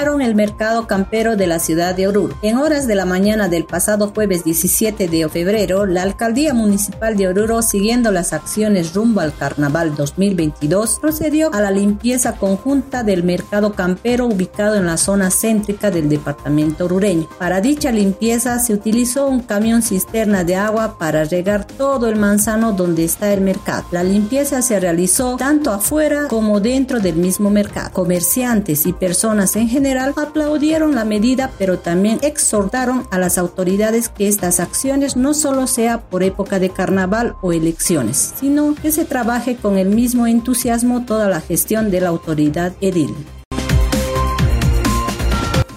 el mercado campero de la ciudad de Oruro. En horas de la mañana del pasado jueves 17 de febrero, la alcaldía municipal de Oruro, siguiendo las acciones rumbo al carnaval 2022, procedió a la limpieza conjunta del mercado campero ubicado en la zona céntrica del departamento orureño. Para dicha limpieza se utilizó un camión cisterna de agua para regar todo el manzano donde está el mercado. La limpieza se realizó tanto afuera como dentro del mismo mercado. Comerciantes y personas en general aplaudieron la medida, pero también exhortaron a las autoridades que estas acciones no solo sea por época de carnaval o elecciones, sino que se trabaje con el mismo entusiasmo toda la gestión de la autoridad edil.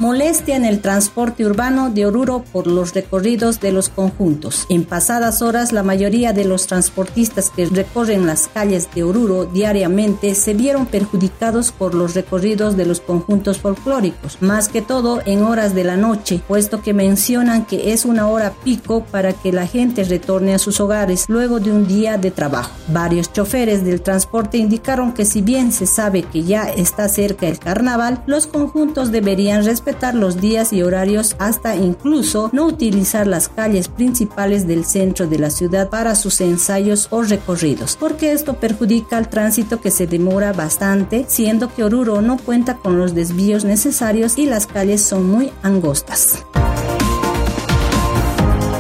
Molestia en el transporte urbano de Oruro por los recorridos de los conjuntos. En pasadas horas, la mayoría de los transportistas que recorren las calles de Oruro diariamente se vieron perjudicados por los recorridos de los conjuntos folclóricos, más que todo en horas de la noche, puesto que mencionan que es una hora pico para que la gente retorne a sus hogares luego de un día de trabajo. Varios choferes del transporte indicaron que si bien se sabe que ya está cerca el carnaval, los conjuntos deberían respetar los días y horarios hasta incluso no utilizar las calles principales del centro de la ciudad para sus ensayos o recorridos, porque esto perjudica al tránsito que se demora bastante, siendo que Oruro no cuenta con los desvíos necesarios y las calles son muy angostas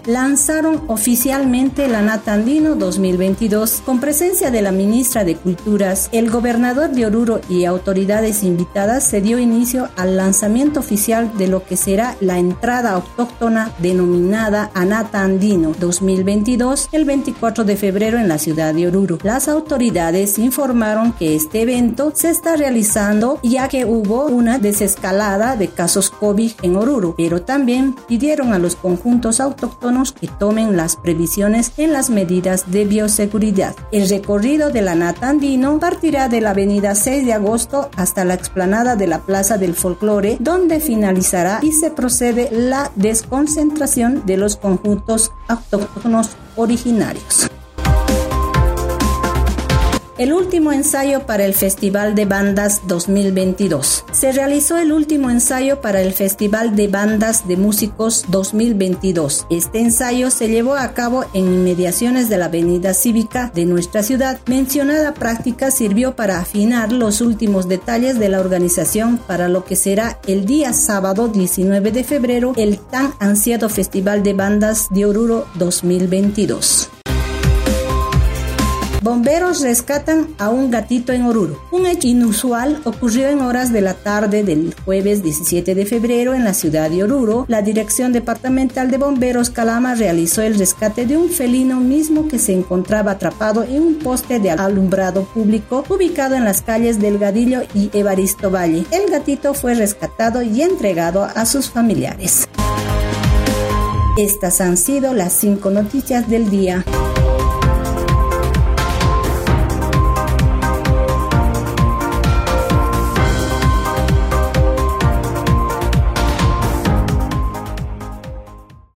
lanzaron oficialmente la Natandino 2022 con presencia de la ministra de Culturas, el gobernador de Oruro y autoridades invitadas se dio inicio al lanzamiento oficial de lo que será la entrada autóctona denominada Anata Andino 2022 el 24 de febrero en la ciudad de Oruro. Las autoridades informaron que este evento se está realizando ya que hubo una desescalada de casos COVID en Oruro, pero también pidieron a los conjuntos autóctonos que tomen las previsiones en las medidas de bioseguridad. El recorrido de la Nata Andino partirá de la avenida 6 de agosto hasta la explanada de la Plaza del Folclore, donde finalizará y se procede la desconcentración de los conjuntos autóctonos originarios. El último ensayo para el Festival de Bandas 2022. Se realizó el último ensayo para el Festival de Bandas de Músicos 2022. Este ensayo se llevó a cabo en inmediaciones de la Avenida Cívica de nuestra ciudad. Mencionada práctica sirvió para afinar los últimos detalles de la organización para lo que será el día sábado 19 de febrero el tan ansiado Festival de Bandas de Oruro 2022. Bomberos rescatan a un gatito en Oruro. Un hecho inusual ocurrió en horas de la tarde del jueves 17 de febrero en la ciudad de Oruro. La Dirección Departamental de Bomberos Calama realizó el rescate de un felino mismo que se encontraba atrapado en un poste de alumbrado público ubicado en las calles Delgadillo y Evaristo Valle. El gatito fue rescatado y entregado a sus familiares. Estas han sido las cinco noticias del día.